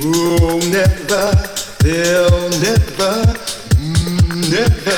Oh, never, they'll never, never.